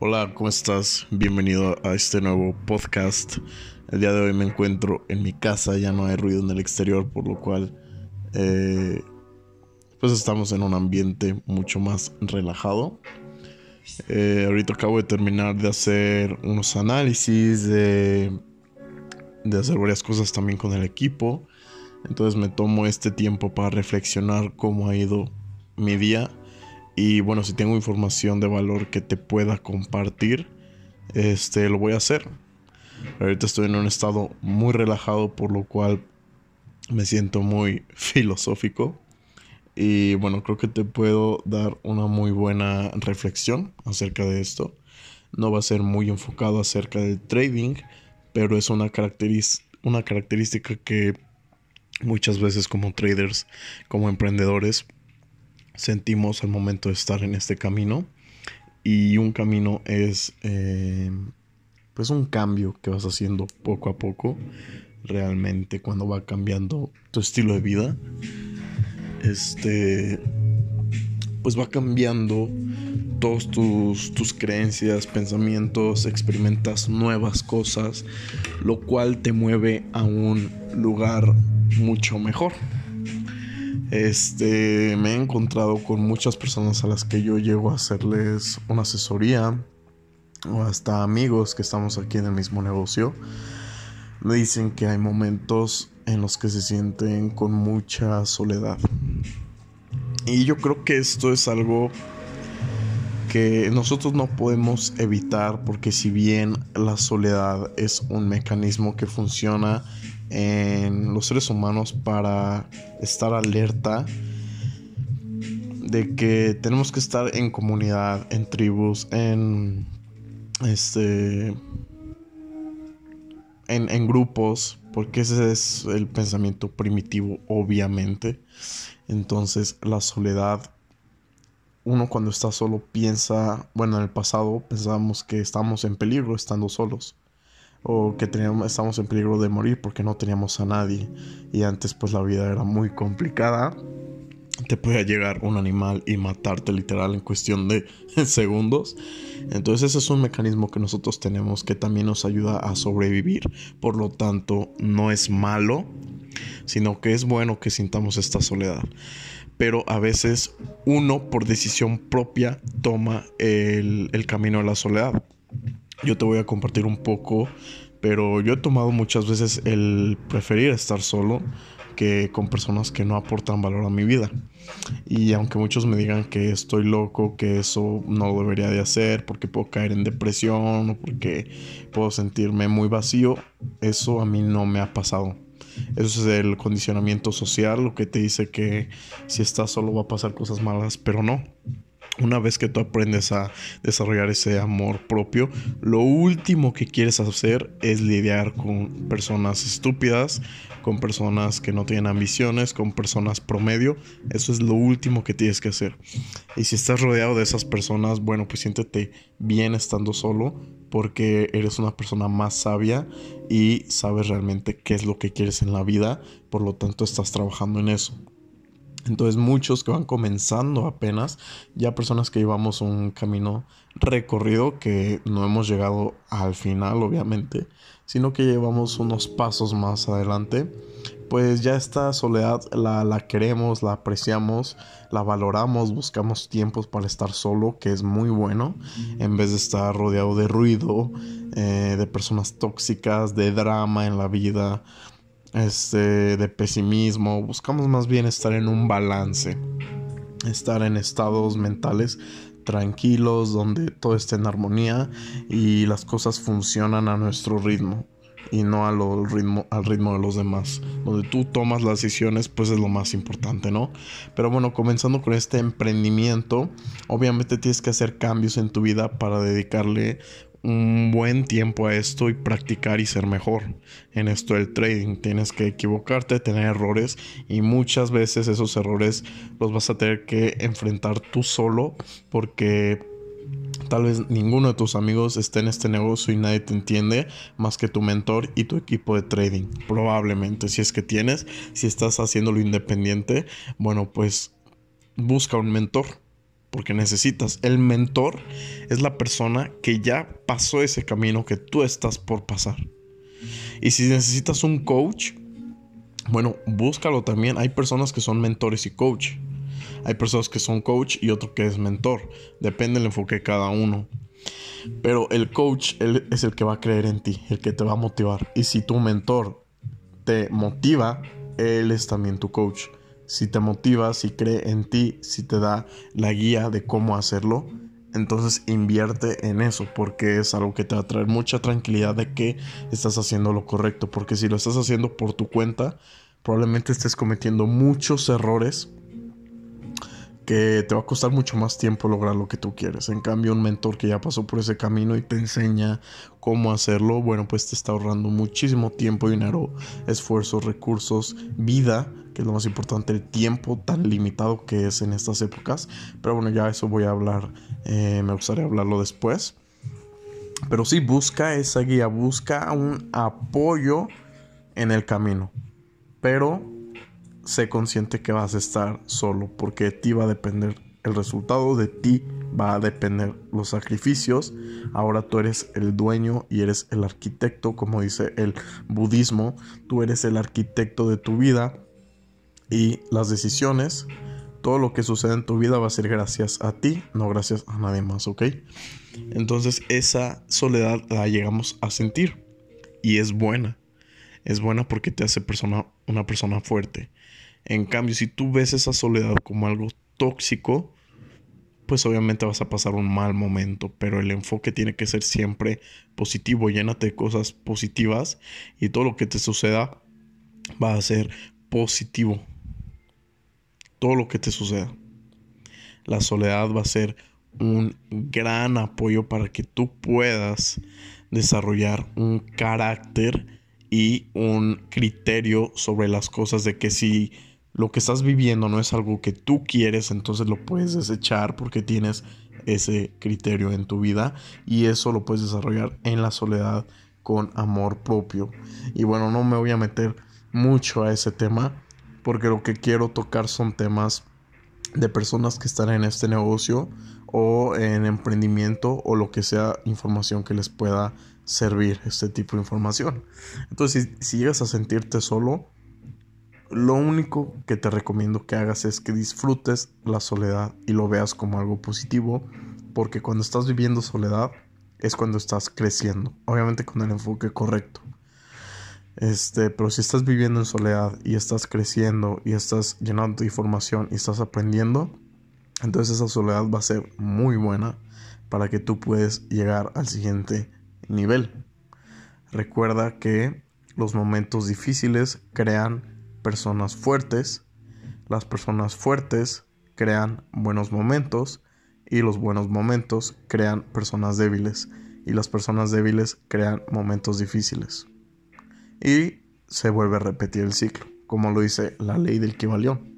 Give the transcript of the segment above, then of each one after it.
Hola, ¿cómo estás? Bienvenido a este nuevo podcast. El día de hoy me encuentro en mi casa, ya no hay ruido en el exterior, por lo cual eh, pues estamos en un ambiente mucho más relajado. Eh, ahorita acabo de terminar de hacer unos análisis, de, de hacer varias cosas también con el equipo. Entonces me tomo este tiempo para reflexionar cómo ha ido mi día y bueno, si tengo información de valor que te pueda compartir, este lo voy a hacer. Ahorita estoy en un estado muy relajado, por lo cual me siento muy filosófico. Y bueno, creo que te puedo dar una muy buena reflexión acerca de esto. No va a ser muy enfocado acerca del trading, pero es una, una característica que muchas veces como traders, como emprendedores, sentimos al momento de estar en este camino. Y un camino es eh, pues un cambio que vas haciendo poco a poco. Realmente cuando va cambiando tu estilo de vida. Este pues va cambiando todos tus, tus creencias, pensamientos, experimentas nuevas cosas, lo cual te mueve a un lugar mucho mejor. Este, me he encontrado con muchas personas a las que yo llego a hacerles una asesoría o hasta amigos que estamos aquí en el mismo negocio. Me dicen que hay momentos en los que se sienten con mucha soledad. Y yo creo que esto es algo que nosotros no podemos evitar porque si bien la soledad es un mecanismo que funciona en los seres humanos para estar alerta de que tenemos que estar en comunidad, en tribus, en este en, grupos, porque ese es el pensamiento primitivo, obviamente. Entonces, la soledad, uno cuando está solo piensa, bueno, en el pasado pensábamos que estábamos en peligro estando solos o que teníamos, estábamos en peligro de morir porque no teníamos a nadie y antes pues la vida era muy complicada te podía llegar un animal y matarte literal en cuestión de segundos. Entonces ese es un mecanismo que nosotros tenemos que también nos ayuda a sobrevivir. Por lo tanto, no es malo, sino que es bueno que sintamos esta soledad. Pero a veces uno por decisión propia toma el, el camino de la soledad yo te voy a compartir un poco, pero yo he tomado muchas veces el preferir estar solo que con personas que no aportan valor a mi vida. Y aunque muchos me digan que estoy loco, que eso no lo debería de hacer porque puedo caer en depresión o porque puedo sentirme muy vacío, eso a mí no me ha pasado. Eso es el condicionamiento social, lo que te dice que si estás solo va a pasar cosas malas, pero no una vez que tú aprendes a desarrollar ese amor propio, lo último que quieres hacer es lidiar con personas estúpidas, con personas que no tienen ambiciones, con personas promedio. Eso es lo último que tienes que hacer. Y si estás rodeado de esas personas, bueno, pues siéntete bien estando solo porque eres una persona más sabia y sabes realmente qué es lo que quieres en la vida. Por lo tanto, estás trabajando en eso. Entonces muchos que van comenzando apenas, ya personas que llevamos un camino recorrido que no hemos llegado al final obviamente, sino que llevamos unos pasos más adelante, pues ya esta soledad la, la queremos, la apreciamos, la valoramos, buscamos tiempos para estar solo, que es muy bueno, en vez de estar rodeado de ruido, eh, de personas tóxicas, de drama en la vida este, de pesimismo. Buscamos más bien estar en un balance, estar en estados mentales tranquilos, donde todo esté en armonía y las cosas funcionan a nuestro ritmo y no ritmo, al ritmo de los demás. Donde tú tomas las decisiones, pues es lo más importante, ¿no? Pero bueno, comenzando con este emprendimiento, obviamente tienes que hacer cambios en tu vida para dedicarle un buen tiempo a esto y practicar y ser mejor en esto del trading. Tienes que equivocarte, tener errores y muchas veces esos errores los vas a tener que enfrentar tú solo porque tal vez ninguno de tus amigos esté en este negocio y nadie te entiende más que tu mentor y tu equipo de trading. Probablemente si es que tienes, si estás haciéndolo independiente, bueno pues busca un mentor porque necesitas. El mentor es la persona que ya pasó ese camino que tú estás por pasar. Y si necesitas un coach, bueno, búscalo también. Hay personas que son mentores y coach. Hay personas que son coach y otro que es mentor. Depende del enfoque de cada uno. Pero el coach él es el que va a creer en ti, el que te va a motivar. Y si tu mentor te motiva, él es también tu coach. Si te motiva, si cree en ti, si te da la guía de cómo hacerlo, entonces invierte en eso porque es algo que te va a traer mucha tranquilidad de que estás haciendo lo correcto. Porque si lo estás haciendo por tu cuenta, probablemente estés cometiendo muchos errores que te va a costar mucho más tiempo lograr lo que tú quieres. En cambio, un mentor que ya pasó por ese camino y te enseña cómo hacerlo, bueno, pues te está ahorrando muchísimo tiempo, dinero, esfuerzos, recursos, vida, que es lo más importante, el tiempo tan limitado que es en estas épocas. Pero bueno, ya eso voy a hablar, eh, me gustaría hablarlo después. Pero sí, busca esa guía, busca un apoyo en el camino. Pero sé consciente que vas a estar solo porque de ti va a depender el resultado, de ti va a depender los sacrificios. Ahora tú eres el dueño y eres el arquitecto, como dice el budismo, tú eres el arquitecto de tu vida y las decisiones, todo lo que sucede en tu vida va a ser gracias a ti, no gracias a nadie más, ¿ok? Entonces esa soledad la llegamos a sentir y es buena. Es buena porque te hace persona, una persona fuerte. En cambio, si tú ves esa soledad como algo tóxico, pues obviamente vas a pasar un mal momento, pero el enfoque tiene que ser siempre positivo, llénate de cosas positivas y todo lo que te suceda va a ser positivo. Todo lo que te suceda. La soledad va a ser un gran apoyo para que tú puedas desarrollar un carácter y un criterio sobre las cosas de que si lo que estás viviendo no es algo que tú quieres, entonces lo puedes desechar porque tienes ese criterio en tu vida y eso lo puedes desarrollar en la soledad con amor propio. Y bueno, no me voy a meter mucho a ese tema porque lo que quiero tocar son temas de personas que están en este negocio o en emprendimiento o lo que sea información que les pueda servir este tipo de información. Entonces, si, si llegas a sentirte solo, lo único que te recomiendo que hagas es que disfrutes la soledad y lo veas como algo positivo, porque cuando estás viviendo soledad es cuando estás creciendo, obviamente con el enfoque correcto. Este, pero si estás viviendo en soledad y estás creciendo y estás llenando de información y estás aprendiendo, entonces esa soledad va a ser muy buena para que tú puedas llegar al siguiente nivel. Recuerda que los momentos difíciles crean personas fuertes. Las personas fuertes crean buenos momentos y los buenos momentos crean personas débiles y las personas débiles crean momentos difíciles. Y se vuelve a repetir el ciclo, como lo dice la ley del Kibalión.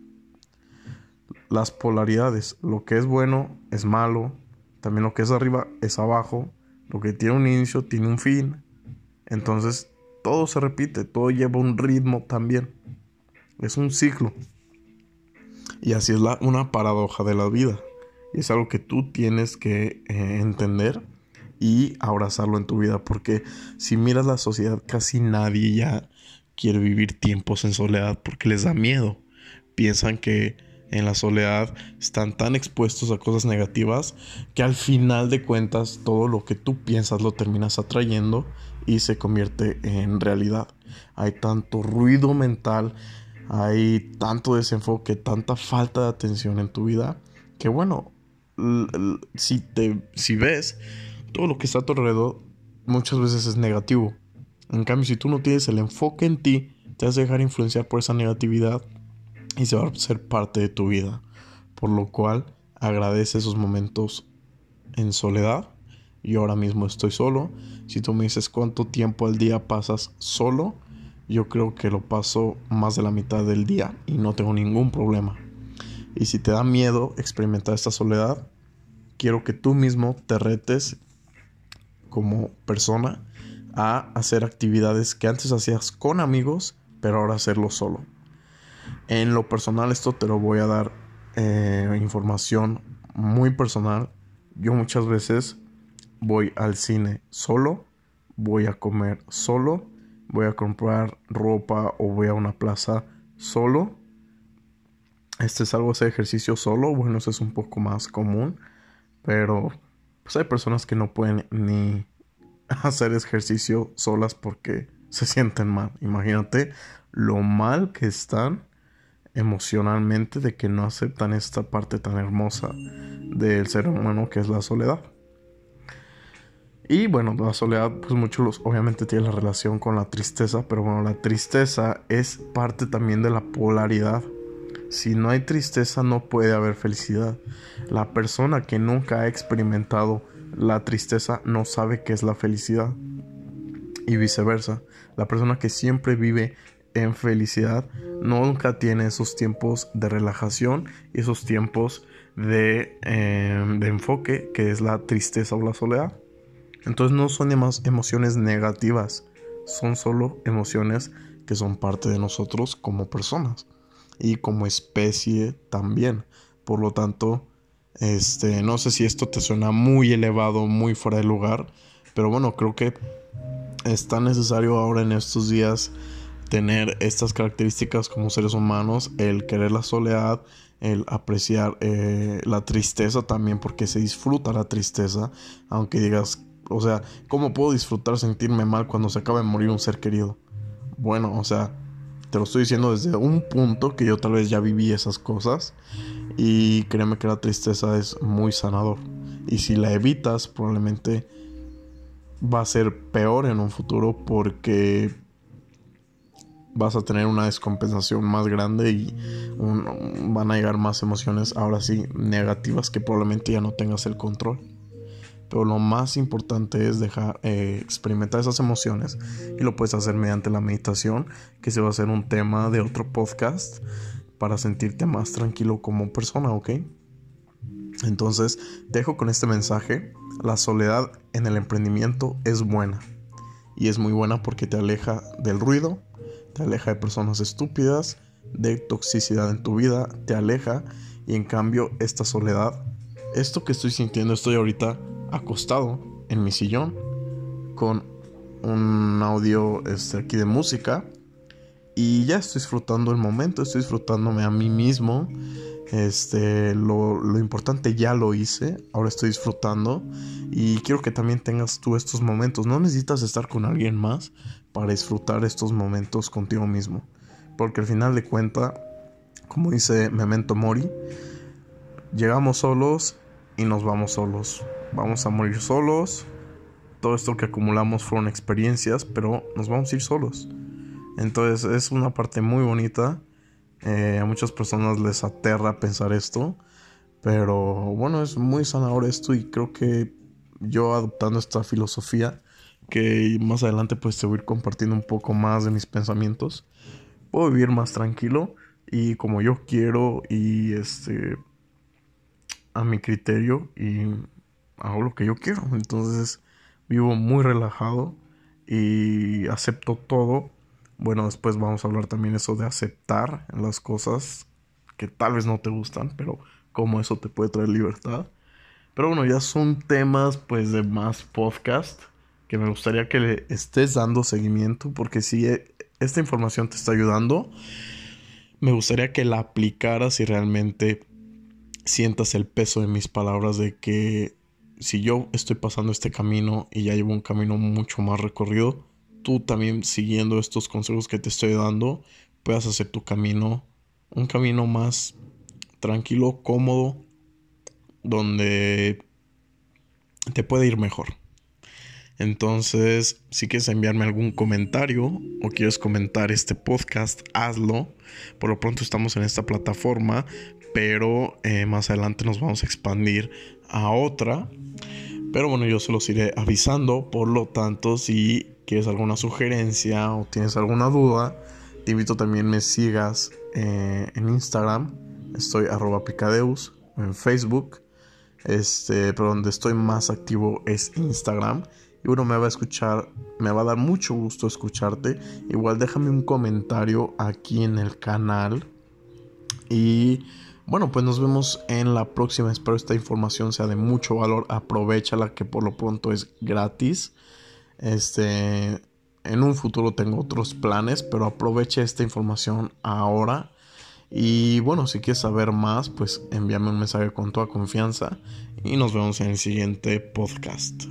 Las polaridades, lo que es bueno es malo, también lo que es arriba es abajo, lo que tiene un inicio tiene un fin. Entonces todo se repite, todo lleva un ritmo también. Es un ciclo. Y así es la, una paradoja de la vida. Y es algo que tú tienes que eh, entender y abrazarlo en tu vida. Porque si miras la sociedad, casi nadie ya quiere vivir tiempos en soledad porque les da miedo. Piensan que en la soledad están tan expuestos a cosas negativas que al final de cuentas todo lo que tú piensas lo terminas atrayendo y se convierte en realidad. Hay tanto ruido mental, hay tanto desenfoque, tanta falta de atención en tu vida, que bueno, si, te, si ves, todo lo que está a tu alrededor muchas veces es negativo. En cambio, si tú no tienes el enfoque en ti, te vas a dejar influenciar por esa negatividad y se va a ser parte de tu vida. Por lo cual, agradece esos momentos en soledad. Yo ahora mismo estoy solo. Si tú me dices cuánto tiempo al día pasas solo, yo creo que lo paso más de la mitad del día y no tengo ningún problema. Y si te da miedo experimentar esta soledad, quiero que tú mismo te retes como persona a hacer actividades que antes hacías con amigos, pero ahora hacerlo solo. En lo personal esto te lo voy a dar eh, información muy personal, yo muchas veces voy al cine solo, voy a comer solo, voy a comprar ropa o voy a una plaza solo. Este es algo, ese ejercicio solo, bueno, eso es un poco más común, pero pues hay personas que no pueden ni hacer ejercicio solas porque se sienten mal. Imagínate lo mal que están emocionalmente de que no aceptan esta parte tan hermosa del ser humano que es la soledad. Y bueno, la soledad, pues muchos obviamente tiene la relación con la tristeza, pero bueno, la tristeza es parte también de la polaridad. Si no hay tristeza no puede haber felicidad. La persona que nunca ha experimentado la tristeza no sabe qué es la felicidad. Y viceversa. La persona que siempre vive en felicidad nunca tiene esos tiempos de relajación y esos tiempos de, em, de enfoque que es la tristeza o la soledad. Entonces no son emociones negativas, son solo emociones que son parte de nosotros como personas y como especie también. Por lo tanto, este, no sé si esto te suena muy elevado, muy fuera de lugar, pero bueno, creo que es tan necesario ahora en estos días tener estas características como seres humanos, el querer la soledad, el apreciar eh, la tristeza también, porque se disfruta la tristeza, aunque digas, o sea, ¿cómo puedo disfrutar sentirme mal cuando se acaba de morir un ser querido? Bueno, o sea, te lo estoy diciendo desde un punto que yo tal vez ya viví esas cosas y créeme que la tristeza es muy sanador. Y si la evitas, probablemente va a ser peor en un futuro porque vas a tener una descompensación más grande y van a llegar más emociones ahora sí negativas que probablemente ya no tengas el control. Pero lo más importante es dejar eh, experimentar esas emociones y lo puedes hacer mediante la meditación, que se va a hacer un tema de otro podcast para sentirte más tranquilo como persona, ¿ok? Entonces, dejo con este mensaje. La soledad en el emprendimiento es buena. Y es muy buena porque te aleja del ruido, te aleja de personas estúpidas, de toxicidad en tu vida, te aleja y en cambio esta soledad, esto que estoy sintiendo, estoy ahorita acostado en mi sillón con un audio este, aquí de música y ya estoy disfrutando el momento, estoy disfrutándome a mí mismo. Este, lo, lo, importante ya lo hice, ahora estoy disfrutando y quiero que también tengas tú estos momentos. No necesitas estar con alguien más, para disfrutar estos momentos contigo mismo. Porque al final de cuenta, como dice Memento Mori, llegamos solos y nos vamos solos. Vamos a morir solos. Todo esto que acumulamos fueron experiencias, pero nos vamos a ir solos. Entonces es una parte muy bonita. Eh, a muchas personas les aterra pensar esto. Pero bueno, es muy sanador esto y creo que yo adoptando esta filosofía que más adelante pues te voy a ir compartiendo un poco más de mis pensamientos. Puedo vivir más tranquilo y como yo quiero y este a mi criterio y hago lo que yo quiero. Entonces vivo muy relajado y acepto todo. Bueno, después vamos a hablar también eso de aceptar las cosas que tal vez no te gustan, pero cómo eso te puede traer libertad. Pero bueno, ya son temas pues de más podcast que me gustaría que le estés dando seguimiento porque si eh, esta información te está ayudando, me gustaría que la aplicaras y realmente sientas el peso de mis palabras de que si yo estoy pasando este camino y ya llevo un camino mucho más recorrido, tú también siguiendo estos consejos que te estoy dando, puedas hacer tu camino un camino más tranquilo, cómodo, donde te puede ir mejor. Entonces, si quieres enviarme algún comentario o quieres comentar este podcast, hazlo. Por lo pronto estamos en esta plataforma, pero eh, más adelante nos vamos a expandir a otra. Pero bueno, yo se los iré avisando. Por lo tanto, si quieres alguna sugerencia o tienes alguna duda, te invito también me sigas eh, en Instagram. Estoy arroba picadeus en Facebook. Este, pero donde estoy más activo es Instagram y bueno, me va a escuchar, me va a dar mucho gusto escucharte. Igual déjame un comentario aquí en el canal. Y bueno, pues nos vemos en la próxima. Espero esta información sea de mucho valor. Aprovechala que por lo pronto es gratis. Este, en un futuro tengo otros planes, pero aproveche esta información ahora. Y bueno, si quieres saber más, pues envíame un mensaje con toda confianza y nos vemos en el siguiente podcast.